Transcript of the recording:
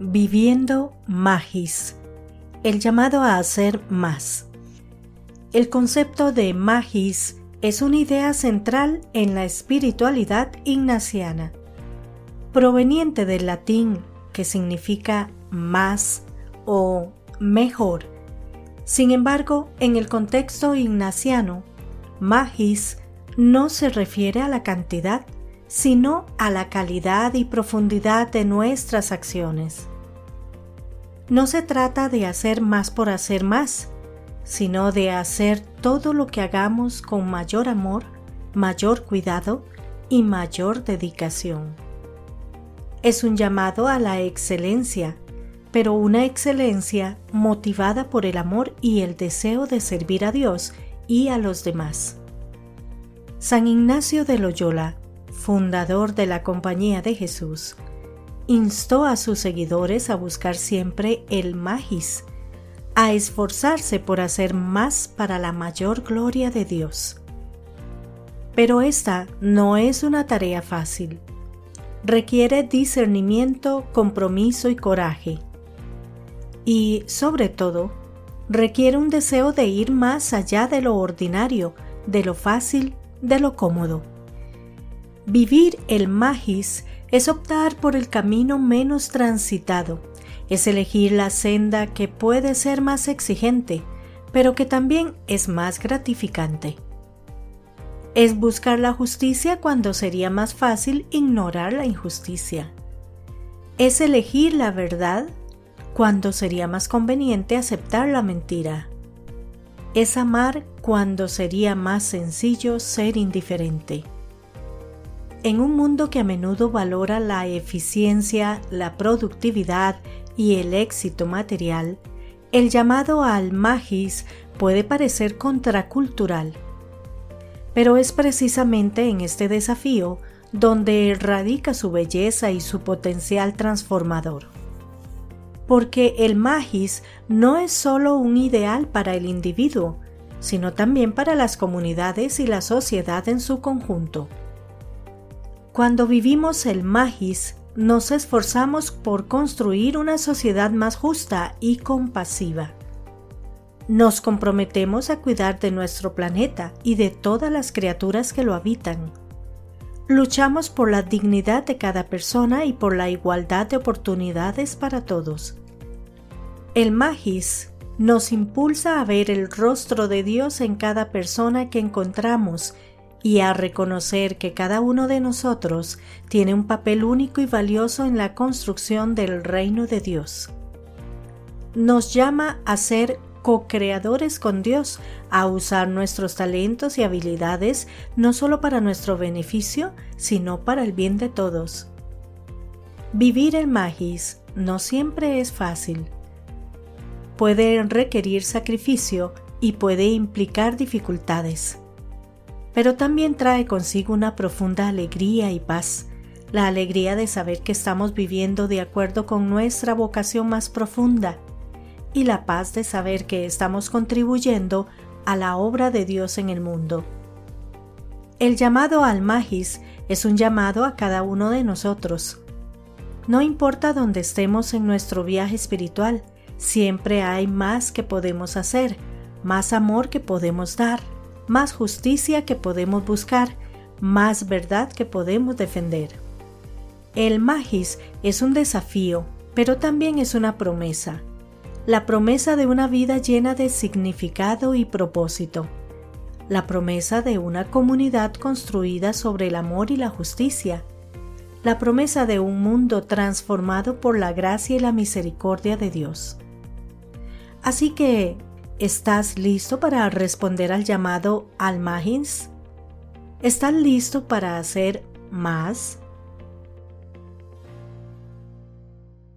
Viviendo Magis. El llamado a hacer más. El concepto de Magis es una idea central en la espiritualidad ignaciana, proveniente del latín que significa más o mejor. Sin embargo, en el contexto ignaciano, magis no se refiere a la cantidad, sino a la calidad y profundidad de nuestras acciones. No se trata de hacer más por hacer más, sino de hacer todo lo que hagamos con mayor amor, mayor cuidado y mayor dedicación. Es un llamado a la excelencia, pero una excelencia motivada por el amor y el deseo de servir a Dios y a los demás. San Ignacio de Loyola fundador de la Compañía de Jesús, instó a sus seguidores a buscar siempre el magis, a esforzarse por hacer más para la mayor gloria de Dios. Pero esta no es una tarea fácil. Requiere discernimiento, compromiso y coraje. Y, sobre todo, requiere un deseo de ir más allá de lo ordinario, de lo fácil, de lo cómodo. Vivir el magis es optar por el camino menos transitado, es elegir la senda que puede ser más exigente, pero que también es más gratificante. Es buscar la justicia cuando sería más fácil ignorar la injusticia. Es elegir la verdad cuando sería más conveniente aceptar la mentira. Es amar cuando sería más sencillo ser indiferente. En un mundo que a menudo valora la eficiencia, la productividad y el éxito material, el llamado al magis puede parecer contracultural. Pero es precisamente en este desafío donde radica su belleza y su potencial transformador. Porque el magis no es solo un ideal para el individuo, sino también para las comunidades y la sociedad en su conjunto. Cuando vivimos el magis, nos esforzamos por construir una sociedad más justa y compasiva. Nos comprometemos a cuidar de nuestro planeta y de todas las criaturas que lo habitan. Luchamos por la dignidad de cada persona y por la igualdad de oportunidades para todos. El magis nos impulsa a ver el rostro de Dios en cada persona que encontramos y a reconocer que cada uno de nosotros tiene un papel único y valioso en la construcción del reino de Dios. Nos llama a ser co-creadores con Dios, a usar nuestros talentos y habilidades no solo para nuestro beneficio, sino para el bien de todos. Vivir el magis no siempre es fácil. Puede requerir sacrificio y puede implicar dificultades pero también trae consigo una profunda alegría y paz, la alegría de saber que estamos viviendo de acuerdo con nuestra vocación más profunda, y la paz de saber que estamos contribuyendo a la obra de Dios en el mundo. El llamado al magis es un llamado a cada uno de nosotros. No importa dónde estemos en nuestro viaje espiritual, siempre hay más que podemos hacer, más amor que podemos dar más justicia que podemos buscar, más verdad que podemos defender. El magis es un desafío, pero también es una promesa. La promesa de una vida llena de significado y propósito. La promesa de una comunidad construida sobre el amor y la justicia. La promesa de un mundo transformado por la gracia y la misericordia de Dios. Así que ¿Estás listo para responder al llamado al Magins? ¿Estás listo para hacer más?